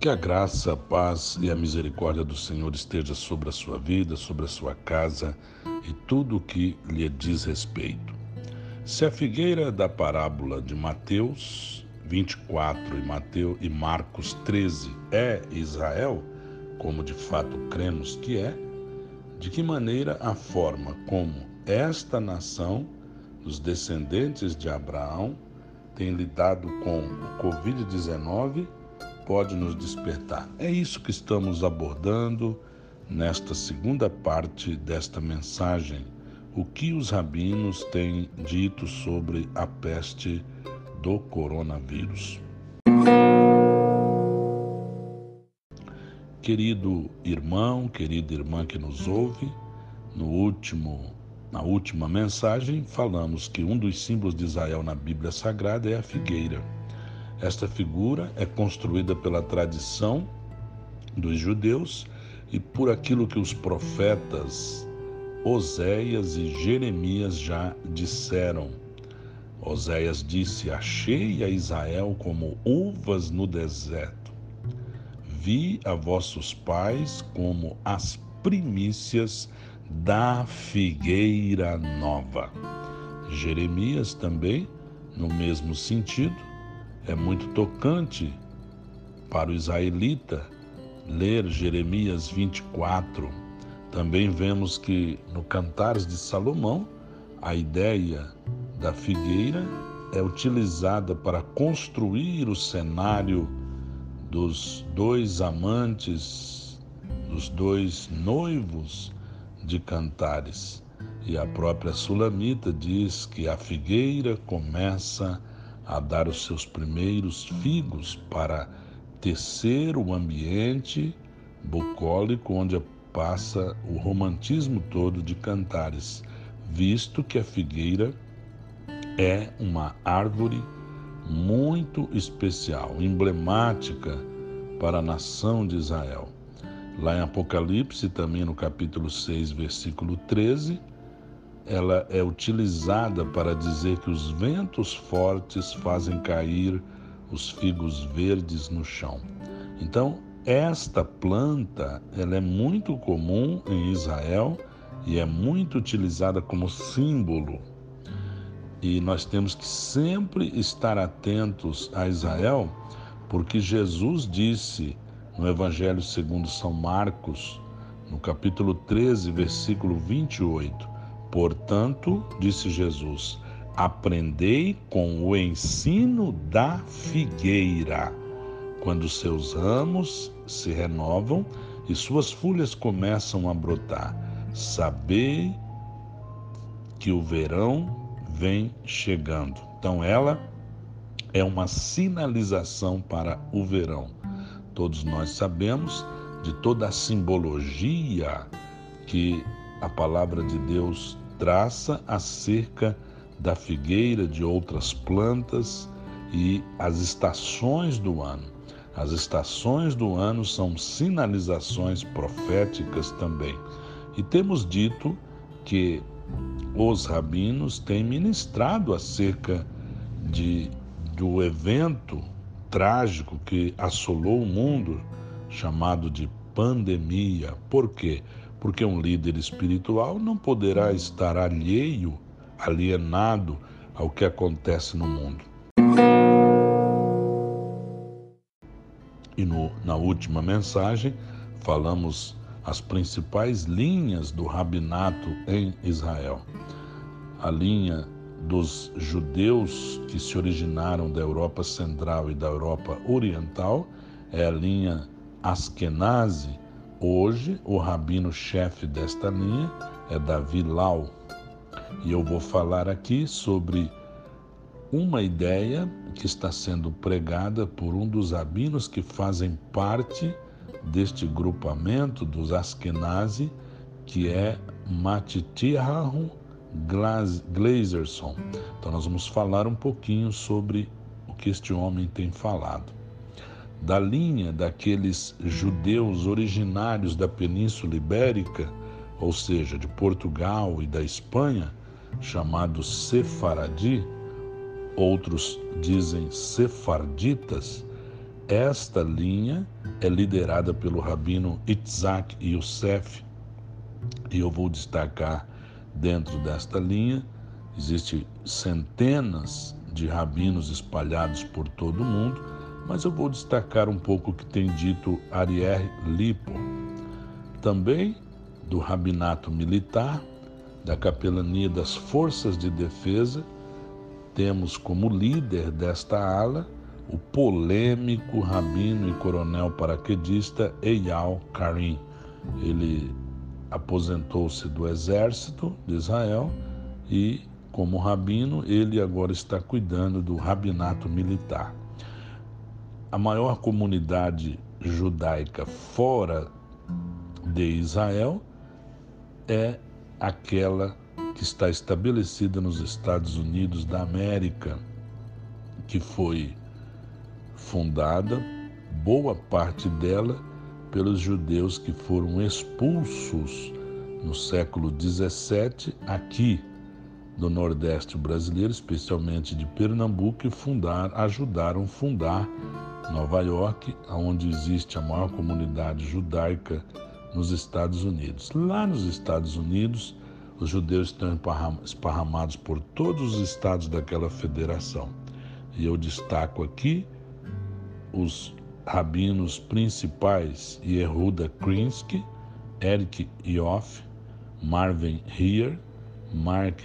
Que a graça, a paz e a misericórdia do Senhor esteja sobre a sua vida, sobre a sua casa e tudo o que lhe diz respeito. Se a figueira da parábola de Mateus 24 e Mateus e Marcos 13 é Israel, como de fato cremos que é, de que maneira a forma como esta nação, os descendentes de Abraão, tem lidado com o Covid-19 pode nos despertar. É isso que estamos abordando nesta segunda parte desta mensagem. O que os rabinos têm dito sobre a peste do coronavírus. Querido irmão, querida irmã que nos ouve, no último, na última mensagem falamos que um dos símbolos de Israel na Bíblia Sagrada é a figueira. Esta figura é construída pela tradição dos judeus e por aquilo que os profetas Oséias e Jeremias já disseram. Oséias disse: Achei a Israel como uvas no deserto. Vi a vossos pais como as primícias da figueira nova. Jeremias também, no mesmo sentido, é muito tocante para o israelita ler Jeremias 24. Também vemos que no Cantares de Salomão, a ideia da figueira é utilizada para construir o cenário dos dois amantes, dos dois noivos de Cantares. E a própria Sulamita diz que a figueira começa a dar os seus primeiros figos para tecer o ambiente bucólico onde passa o romantismo todo de Cantares, visto que a figueira é uma árvore muito especial, emblemática para a nação de Israel. Lá em Apocalipse, também no capítulo 6, versículo 13, ela é utilizada para dizer que os ventos fortes fazem cair os figos verdes no chão. Então, esta planta, ela é muito comum em Israel e é muito utilizada como símbolo. E nós temos que sempre estar atentos a Israel, porque Jesus disse no Evangelho segundo São Marcos, no capítulo 13, versículo 28, Portanto, disse Jesus, aprendei com o ensino da figueira. Quando seus ramos se renovam e suas folhas começam a brotar, sabei que o verão vem chegando. Então, ela é uma sinalização para o verão. Todos nós sabemos de toda a simbologia que a palavra de Deus traça acerca da figueira, de outras plantas e as estações do ano. As estações do ano são sinalizações proféticas também. E temos dito que os rabinos têm ministrado acerca de, do evento trágico que assolou o mundo, chamado de pandemia. Por quê? Porque um líder espiritual não poderá estar alheio, alienado ao que acontece no mundo. E no, na última mensagem, falamos as principais linhas do rabinato em Israel. A linha dos judeus que se originaram da Europa Central e da Europa Oriental é a linha Askenazi, Hoje, o rabino-chefe desta linha é Davi Lau. E eu vou falar aqui sobre uma ideia que está sendo pregada por um dos rabinos que fazem parte deste grupamento dos Askenazi, que é Matitiahu Glazerson. Então nós vamos falar um pouquinho sobre o que este homem tem falado da linha daqueles judeus originários da Península Ibérica, ou seja, de Portugal e da Espanha, chamados Sefaradi, outros dizem sefarditas, Esta linha é liderada pelo rabino Itzhak Youssef, e eu vou destacar dentro desta linha, existem centenas de rabinos espalhados por todo o mundo, mas eu vou destacar um pouco o que tem dito Ariel Lipo. Também do rabinato militar, da capelania das forças de defesa, temos como líder desta ala o polêmico rabino e coronel paraquedista Eyal Karim. Ele aposentou-se do exército de Israel e, como rabino, ele agora está cuidando do rabinato militar. A maior comunidade judaica fora de Israel é aquela que está estabelecida nos Estados Unidos da América, que foi fundada, boa parte dela, pelos judeus que foram expulsos no século XVII aqui do Nordeste brasileiro, especialmente de Pernambuco, e fundar, ajudaram a fundar Nova York, onde existe a maior comunidade judaica nos Estados Unidos. Lá nos Estados Unidos, os judeus estão esparramados por todos os estados daquela federação. E eu destaco aqui os rabinos principais Yehuda Krinsky, Eric Ioff, Marvin Heer, Mark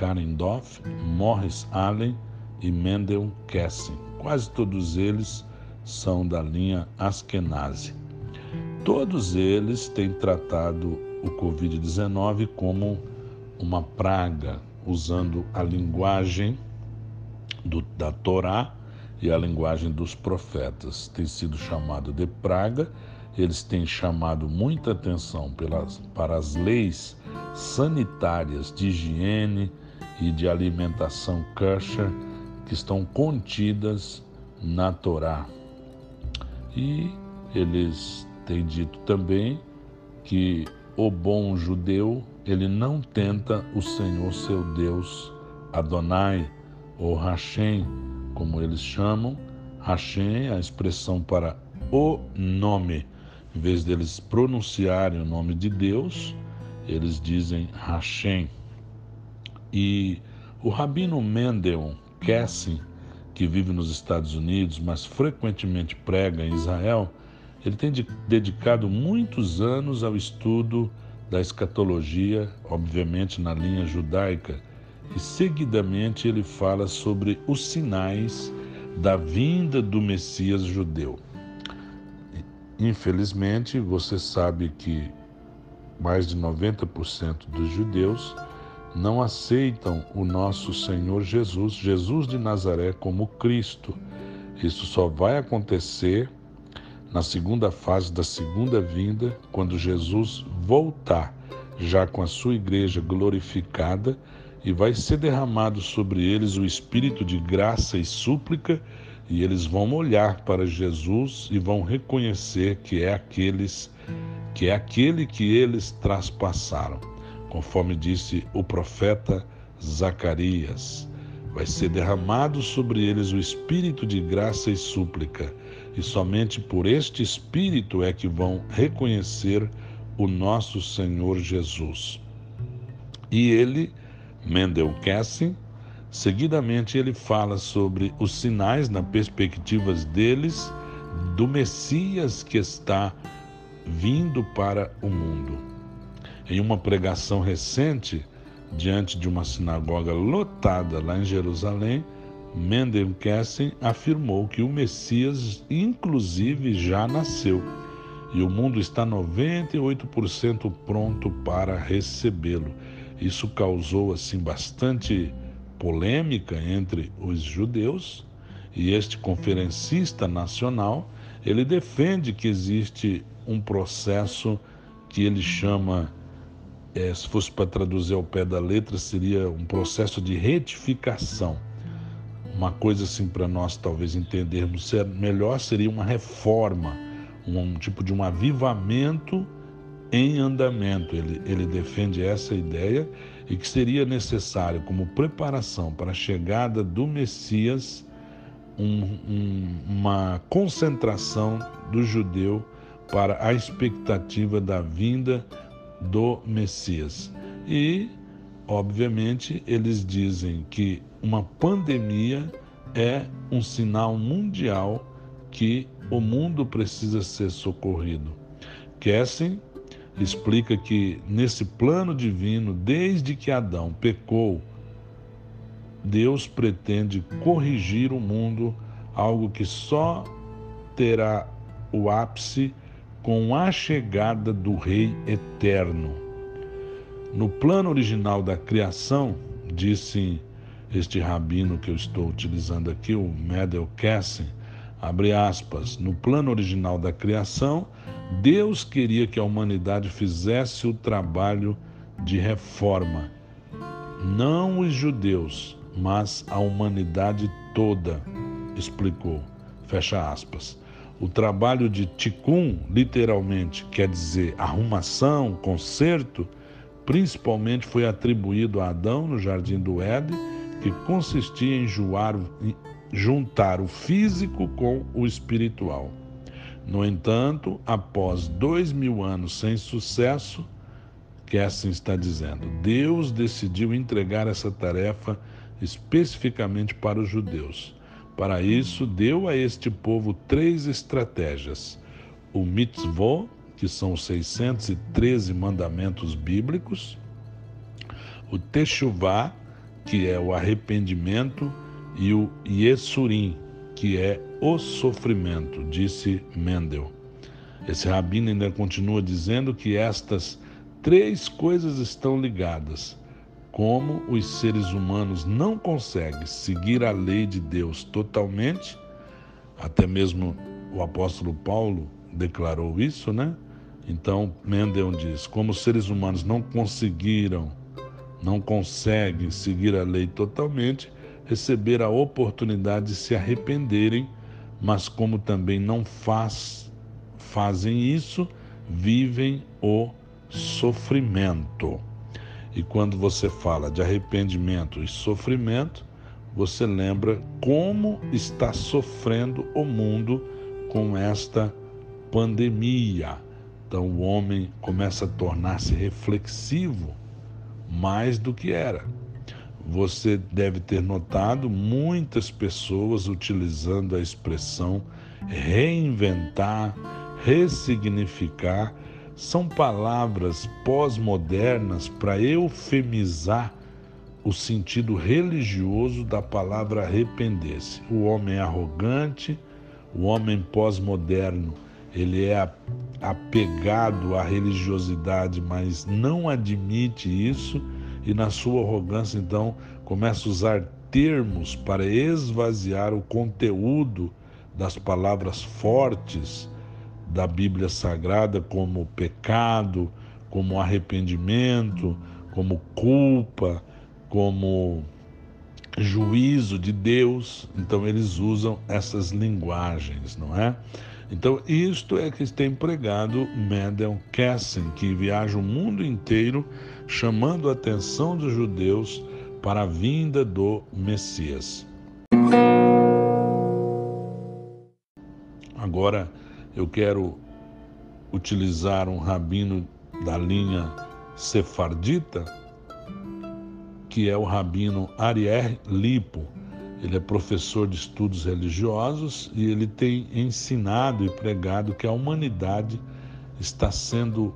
Karendoff, Morris Allen e Mendel Kessin. Quase todos eles são da linha Askenazi. Todos eles têm tratado o Covid-19 como uma praga, usando a linguagem do, da Torá e a linguagem dos profetas. Tem sido chamado de praga, eles têm chamado muita atenção pelas, para as leis sanitárias de higiene e de alimentação kosher que estão contidas na Torá. E eles têm dito também que o bom judeu, ele não tenta o Senhor seu Deus, Adonai ou Hashem, como eles chamam. Hashem é a expressão para o nome. Em vez deles pronunciarem o nome de Deus, eles dizem Hashem. E o rabino Mendel Kessin, que vive nos Estados Unidos, mas frequentemente prega em Israel, ele tem dedicado muitos anos ao estudo da escatologia, obviamente na linha judaica, e seguidamente ele fala sobre os sinais da vinda do Messias judeu. Infelizmente, você sabe que mais de 90% dos judeus não aceitam o nosso Senhor Jesus, Jesus de Nazaré, como Cristo. Isso só vai acontecer na segunda fase da segunda vinda, quando Jesus voltar, já com a sua igreja glorificada e vai ser derramado sobre eles o espírito de graça e súplica, e eles vão olhar para Jesus e vão reconhecer que é aqueles que é aquele que eles traspassaram, conforme disse o profeta Zacarias. Vai ser derramado sobre eles o espírito de graça e súplica, e somente por este espírito é que vão reconhecer o nosso Senhor Jesus. E ele Mendel Kessin. Seguidamente, ele fala sobre os sinais, na perspectiva deles, do Messias que está vindo para o mundo. Em uma pregação recente, diante de uma sinagoga lotada lá em Jerusalém, Mendel afirmou que o Messias, inclusive, já nasceu e o mundo está 98% pronto para recebê-lo. Isso causou assim bastante polêmica entre os judeus e este conferencista nacional, ele defende que existe um processo que ele chama, é, se fosse para traduzir ao pé da letra, seria um processo de retificação. Uma coisa assim para nós talvez entendermos melhor seria uma reforma, um tipo de um avivamento em andamento. Ele, ele defende essa ideia e que seria necessário, como preparação para a chegada do Messias, um, um, uma concentração do judeu para a expectativa da vinda do Messias. E, obviamente, eles dizem que uma pandemia é um sinal mundial que o mundo precisa ser socorrido. Kessen explica que nesse plano divino, desde que Adão pecou, Deus pretende corrigir o mundo, algo que só terá o ápice com a chegada do Rei Eterno. No plano original da criação, disse este rabino que eu estou utilizando aqui, o Medel Kessen, abre aspas, no plano original da criação, Deus queria que a humanidade fizesse o trabalho de reforma. Não os judeus, mas a humanidade toda, explicou. Fecha aspas. O trabalho de tikkun, literalmente, quer dizer arrumação, conserto, principalmente foi atribuído a Adão no jardim do Éden, que consistia em juntar o físico com o espiritual. No entanto, após dois mil anos sem sucesso, que assim está dizendo, Deus decidiu entregar essa tarefa especificamente para os judeus. Para isso, deu a este povo três estratégias: o mitzvot, que são os 613 mandamentos bíblicos, o techuvá, que é o arrependimento, e o yesurim, que é o sofrimento, disse Mendel. Esse rabino ainda continua dizendo que estas três coisas estão ligadas como os seres humanos não conseguem seguir a lei de Deus totalmente, até mesmo o apóstolo Paulo declarou isso, né? Então, Mendel diz: como os seres humanos não conseguiram, não conseguem seguir a lei totalmente, receber a oportunidade de se arrependerem, mas como também não faz, fazem isso, vivem o sofrimento. E quando você fala de arrependimento e sofrimento, você lembra como está sofrendo o mundo com esta pandemia. Então o homem começa a tornar-se reflexivo mais do que era. Você deve ter notado muitas pessoas utilizando a expressão reinventar, ressignificar são palavras pós-modernas para eufemizar o sentido religioso da palavra arrepender-se. O homem é arrogante, o homem pós-moderno, ele é apegado à religiosidade, mas não admite isso e na sua arrogância então começa a usar termos para esvaziar o conteúdo das palavras fortes da Bíblia Sagrada como pecado, como arrependimento, como culpa, como juízo de Deus. Então eles usam essas linguagens, não é? Então isto é que tem pregado Mendel Kessen, que viaja o mundo inteiro chamando a atenção dos judeus para a vinda do Messias. Agora, eu quero utilizar um rabino da linha sefardita, que é o rabino Ariel Lipo. Ele é professor de estudos religiosos e ele tem ensinado e pregado que a humanidade está sendo,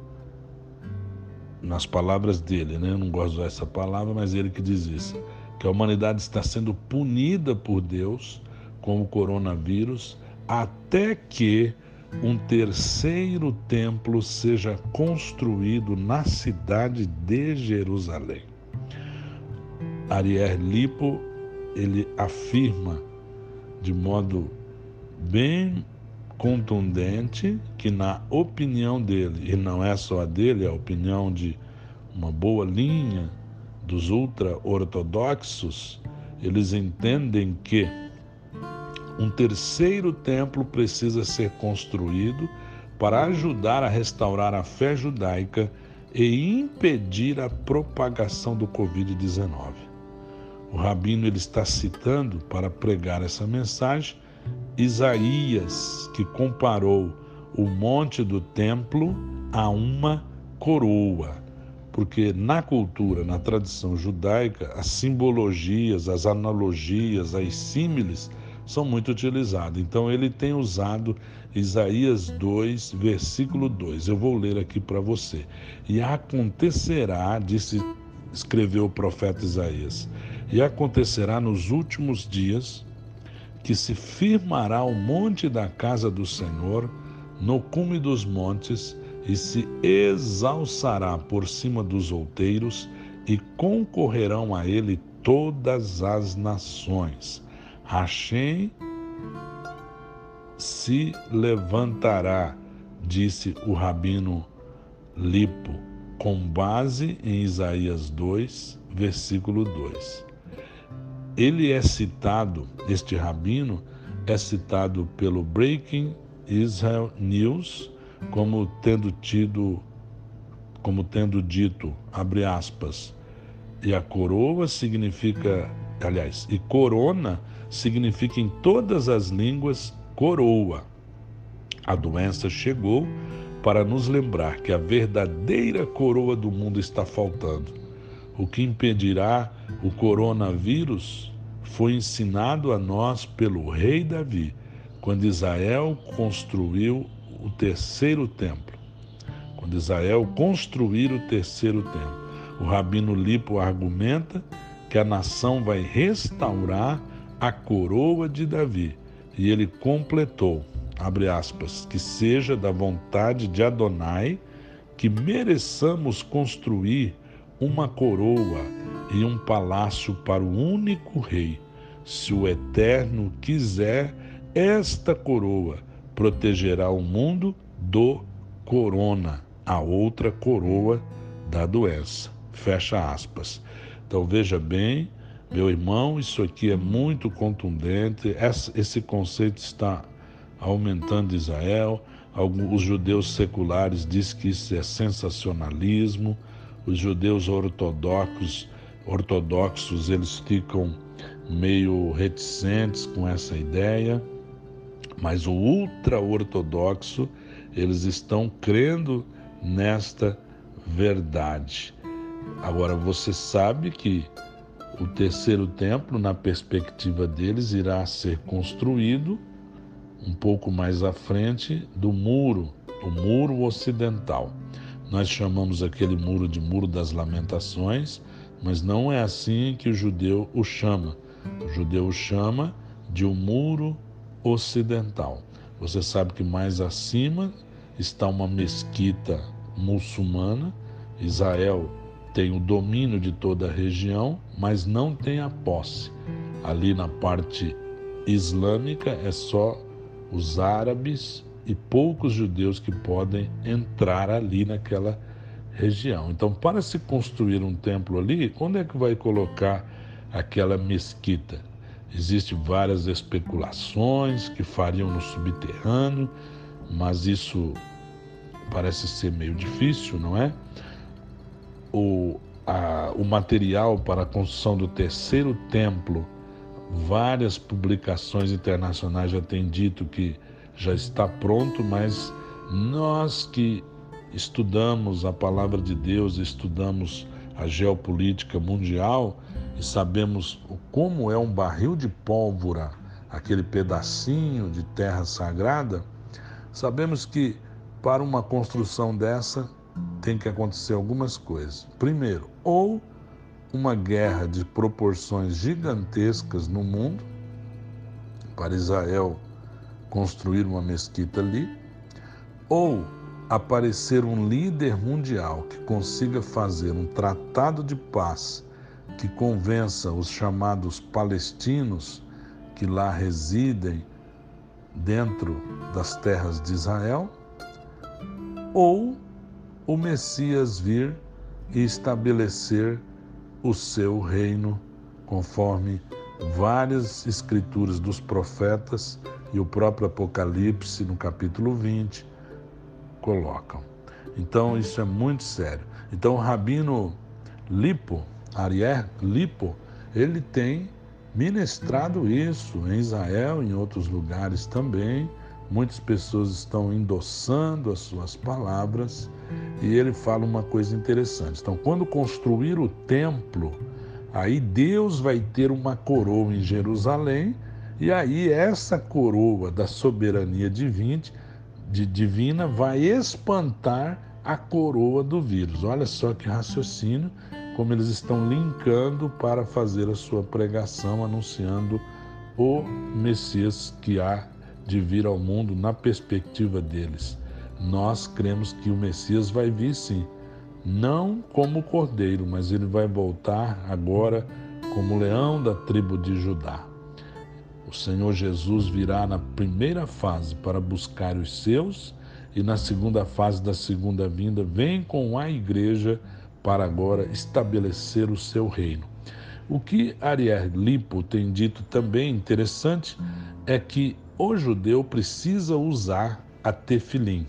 nas palavras dele, né? eu não gosto de usar essa palavra, mas ele que diz isso, que a humanidade está sendo punida por Deus com o coronavírus até que um terceiro templo seja construído na cidade de Jerusalém. Ariel Lipo ele afirma de modo bem contundente que na opinião dele, e não é só a dele, é a opinião de uma boa linha dos ultra-ortodoxos, eles entendem que um terceiro templo precisa ser construído para ajudar a restaurar a fé judaica e impedir a propagação do Covid-19. O rabino ele está citando para pregar essa mensagem Isaías, que comparou o monte do templo a uma coroa. Porque na cultura, na tradição judaica, as simbologias, as analogias, as símiles são muito utilizadas. Então ele tem usado Isaías 2, versículo 2. Eu vou ler aqui para você. E acontecerá, disse, escreveu o profeta Isaías, e acontecerá nos últimos dias que se firmará o monte da casa do Senhor no cume dos montes e se exalçará por cima dos outeiros e concorrerão a ele todas as nações. Hashem se levantará, disse o rabino Lipo, com base em Isaías 2, versículo 2. Ele é citado, este rabino é citado pelo Breaking Israel News como tendo tido como tendo dito, abre aspas, e a coroa significa, aliás, e corona significa em todas as línguas coroa. A doença chegou para nos lembrar que a verdadeira coroa do mundo está faltando. O que impedirá o coronavírus foi ensinado a nós pelo rei Davi, quando Israel construiu o terceiro templo. Quando Israel construir o terceiro templo. O rabino Lipo argumenta que a nação vai restaurar a coroa de Davi. E ele completou, abre aspas, que seja da vontade de Adonai que mereçamos construir uma coroa e um palácio para o único rei. Se o Eterno quiser, esta coroa protegerá o mundo do corona, a outra coroa da doença. Fecha aspas. Então veja bem, meu irmão, isso aqui é muito contundente. Esse conceito está aumentando Israel. Os judeus seculares dizem que isso é sensacionalismo. Os judeus ortodoxos, ortodoxos eles ficam meio reticentes com essa ideia. Mas o ultra-ortodoxo, eles estão crendo nesta verdade. Agora, você sabe que o terceiro templo, na perspectiva deles, irá ser construído um pouco mais à frente do muro, o muro ocidental. Nós chamamos aquele muro de Muro das Lamentações, mas não é assim que o judeu o chama. O judeu o chama de o um muro ocidental. Você sabe que mais acima está uma mesquita muçulmana. Israel tem o domínio de toda a região, mas não tem a posse. Ali na parte islâmica é só os árabes e poucos judeus que podem entrar ali naquela região. Então, para se construir um templo ali, onde é que vai colocar aquela mesquita? Existem várias especulações que fariam no subterrâneo, mas isso parece ser meio difícil, não é? O, a, o material para a construção do terceiro templo, várias publicações internacionais já têm dito que já está pronto, mas nós que estudamos a palavra de Deus, estudamos a geopolítica mundial, e sabemos como é um barril de pólvora, aquele pedacinho de terra sagrada, sabemos que para uma construção dessa tem que acontecer algumas coisas. Primeiro, ou uma guerra de proporções gigantescas no mundo, para Israel construir uma mesquita ali, ou aparecer um líder mundial que consiga fazer um tratado de paz que convença os chamados palestinos que lá residem dentro das terras de Israel, ou o Messias vir e estabelecer o seu reino conforme várias escrituras dos profetas e o próprio Apocalipse no capítulo 20 colocam. Então isso é muito sério. Então o rabino Lipo Ariel Lipo, ele tem ministrado isso em Israel, em outros lugares também. Muitas pessoas estão endossando as suas palavras e ele fala uma coisa interessante. Então, quando construir o templo, aí Deus vai ter uma coroa em Jerusalém e aí essa coroa da soberania divina, de divina vai espantar a coroa do vírus. Olha só que raciocínio, como eles estão linkando para fazer a sua pregação anunciando o Messias que há de vir ao mundo na perspectiva deles. Nós cremos que o Messias vai vir sim, não como cordeiro, mas ele vai voltar agora como leão da tribo de Judá. O Senhor Jesus virá na primeira fase para buscar os seus e na segunda fase da segunda vinda vem com a igreja para agora estabelecer o seu reino. O que Ariel Lipo tem dito também interessante é que o judeu precisa usar a tefilim.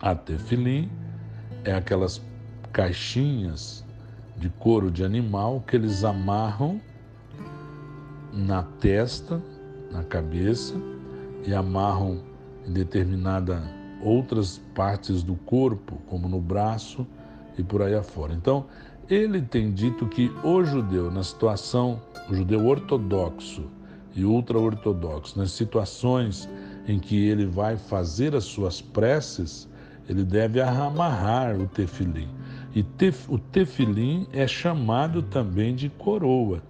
A tefilim é aquelas caixinhas de couro de animal que eles amarram na testa, na cabeça e amarram em determinada outras partes do corpo, como no braço e por aí afora. Então, ele tem dito que o judeu, na situação, o judeu ortodoxo e ultra-ortodoxo, nas situações em que ele vai fazer as suas preces, ele deve amarrar o tefilim. E tef, o tefilim é chamado também de coroa.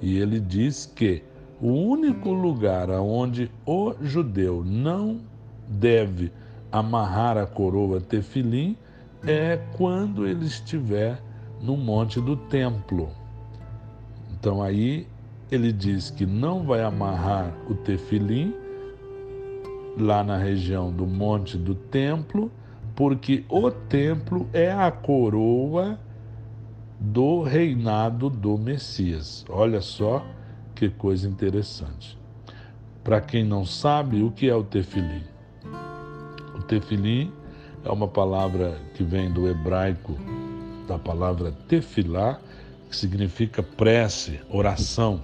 E ele diz que o único lugar onde o judeu não deve amarrar a coroa tefilim é quando ele estiver no monte do templo. Então aí ele diz que não vai amarrar o tefilim lá na região do monte do templo, porque o templo é a coroa do reinado do Messias. Olha só que coisa interessante. Para quem não sabe, o que é o tefilim? O tefilim é uma palavra que vem do hebraico, da palavra tefilá, que significa prece, oração.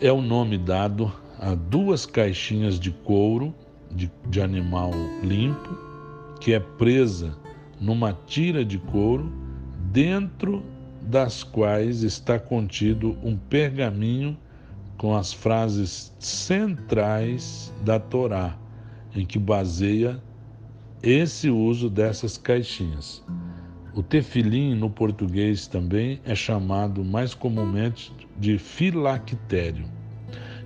É o nome dado a duas caixinhas de couro de, de animal limpo, que é presa numa tira de couro, dentro das quais está contido um pergaminho com as frases centrais da Torá, em que baseia esse uso dessas caixinhas. O tefilim no português também é chamado mais comumente de filactério.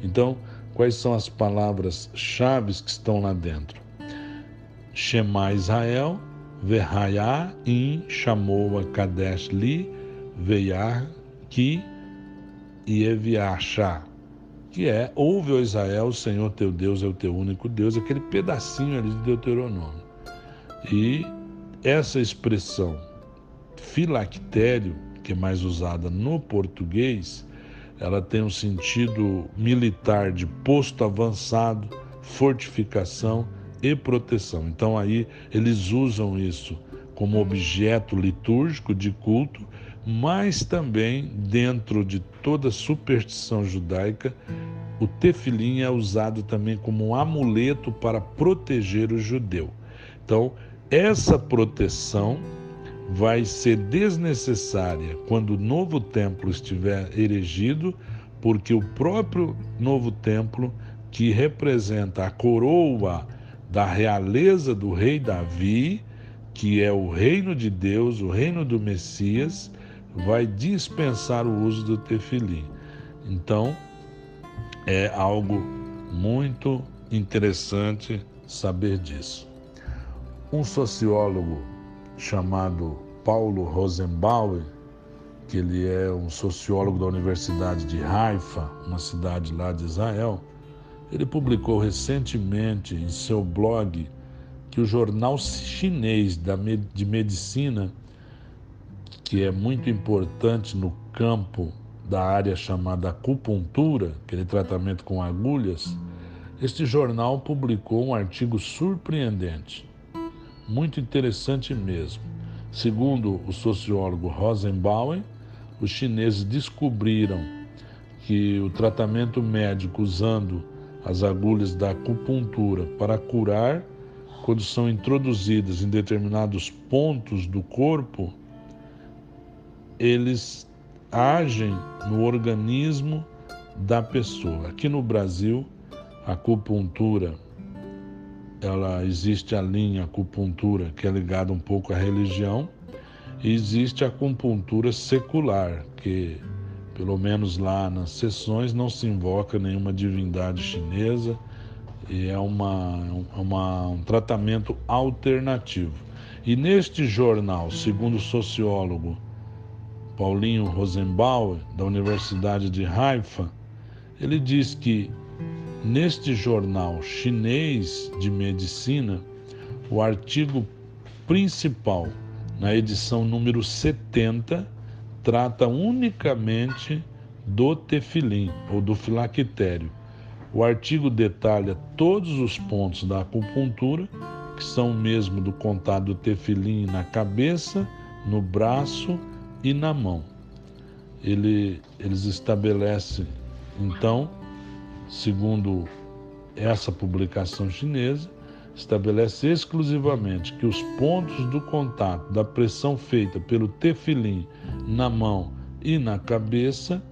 Então, quais são as palavras-chave que estão lá dentro? Shema Israel, Verhayá, In, Shamoa, Kadesh, Li, Veiar, Ki e Eviachá que é ouve, ó Israel, o Senhor teu Deus é o teu único Deus, aquele pedacinho ali de Deuteronômio. E essa expressão filactério, que é mais usada no português, ela tem um sentido militar de posto avançado, fortificação e proteção. Então aí eles usam isso como objeto litúrgico de culto mas também dentro de toda superstição judaica, o tefilim é usado também como um amuleto para proteger o judeu. Então, essa proteção vai ser desnecessária quando o novo templo estiver erigido, porque o próprio novo templo, que representa a coroa da realeza do rei Davi, que é o reino de Deus, o reino do Messias, vai dispensar o uso do tefilim. Então, é algo muito interessante saber disso. Um sociólogo chamado Paulo Rosenbauer, que ele é um sociólogo da Universidade de Haifa, uma cidade lá de Israel, ele publicou recentemente em seu blog que o jornal chinês de medicina que é muito importante no campo da área chamada acupuntura, aquele tratamento com agulhas, este jornal publicou um artigo surpreendente, muito interessante mesmo. Segundo o sociólogo Rosenbauer, os chineses descobriram que o tratamento médico usando as agulhas da acupuntura para curar, quando são introduzidas em determinados pontos do corpo, eles agem no organismo da pessoa. Aqui no Brasil, a acupuntura, ela existe a linha acupuntura que é ligada um pouco à religião, e existe a acupuntura secular, que pelo menos lá nas sessões não se invoca nenhuma divindade chinesa e é uma, uma, um tratamento alternativo. E neste jornal, segundo o sociólogo Paulinho Rosenbauer, da Universidade de Haifa, ele diz que neste jornal chinês de medicina, o artigo principal, na edição número 70, trata unicamente do tefilim ou do filactério. O artigo detalha todos os pontos da acupuntura, que são mesmo do contato do tefilim na cabeça, no braço e na mão. Ele, eles estabelecem, então, segundo essa publicação chinesa, estabelece exclusivamente que os pontos do contato da pressão feita pelo tefilim na mão e na cabeça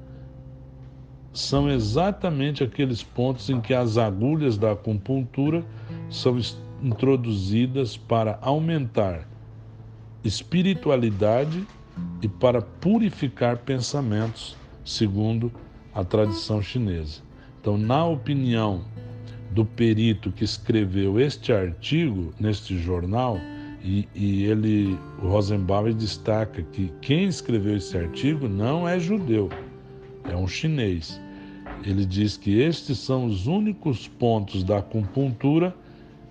são exatamente aqueles pontos em que as agulhas da acupuntura são introduzidas para aumentar espiritualidade e para purificar pensamentos, segundo a tradição chinesa. Então, na opinião do perito que escreveu este artigo neste jornal, e, e ele, o Rosenbauer destaca que quem escreveu esse artigo não é judeu, é um chinês. Ele diz que estes são os únicos pontos da acupuntura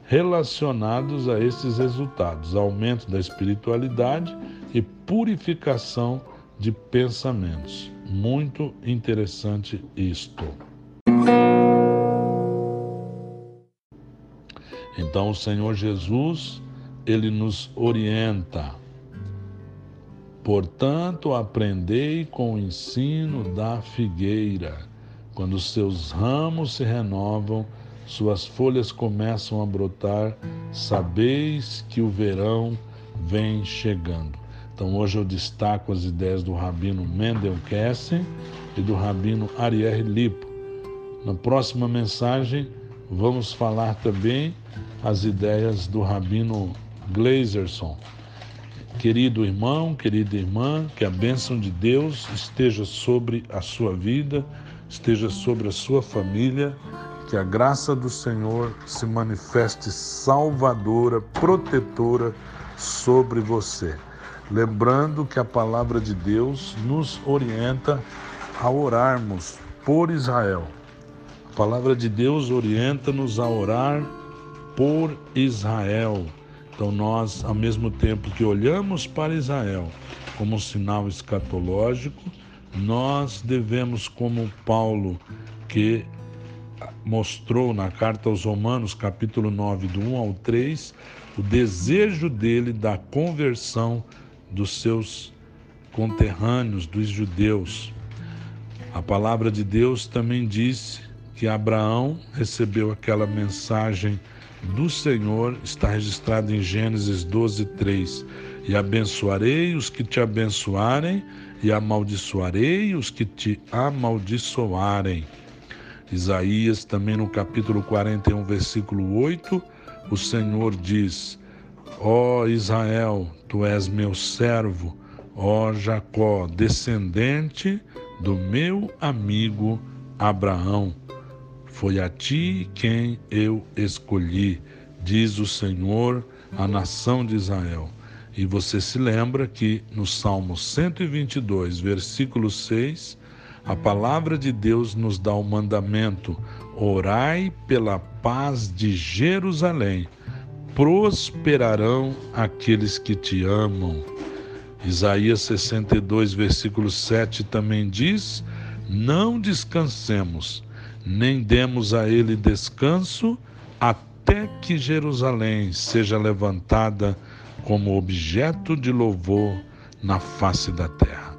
relacionados a esses resultados: aumento da espiritualidade e purificação de pensamentos. Muito interessante isto. Então o Senhor Jesus, ele nos orienta. Portanto, aprendei com o ensino da figueira. Quando seus ramos se renovam, suas folhas começam a brotar, sabeis que o verão vem chegando. Então hoje eu destaco as ideias do rabino Mendel Kessen e do rabino Ariel Lipo. Na próxima mensagem vamos falar também as ideias do rabino Glazerson. Querido irmão, querida irmã, que a bênção de Deus esteja sobre a sua vida, esteja sobre a sua família, que a graça do Senhor se manifeste salvadora, protetora sobre você. Lembrando que a palavra de Deus nos orienta a orarmos por Israel a palavra de Deus orienta-nos a orar por Israel. Então, nós, ao mesmo tempo que olhamos para Israel como um sinal escatológico, nós devemos, como Paulo, que mostrou na carta aos Romanos, capítulo 9, do 1 ao 3, o desejo dele da conversão dos seus conterrâneos, dos judeus. A palavra de Deus também disse que Abraão recebeu aquela mensagem do Senhor, está registrado em Gênesis 12, 3. E abençoarei os que te abençoarem, e amaldiçoarei os que te amaldiçoarem. Isaías, também no capítulo 41, versículo 8, o Senhor diz: Ó oh Israel, tu és meu servo, ó Jacó, descendente do meu amigo Abraão. Foi a ti quem eu escolhi, diz o Senhor, a nação de Israel. E você se lembra que no Salmo 122, versículo 6, a palavra de Deus nos dá o mandamento: orai pela paz de Jerusalém, prosperarão aqueles que te amam. Isaías 62, versículo 7 também diz: Não descansemos nem demos a ele descanso até que Jerusalém seja levantada como objeto de louvor na face da terra.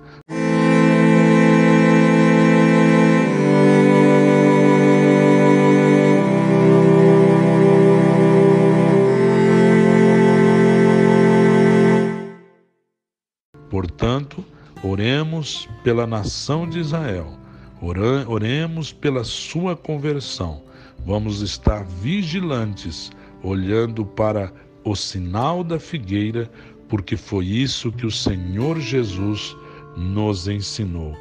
Portanto, oremos pela nação de Israel oremos pela sua conversão. Vamos estar vigilantes, olhando para o sinal da figueira, porque foi isso que o Senhor Jesus nos ensinou.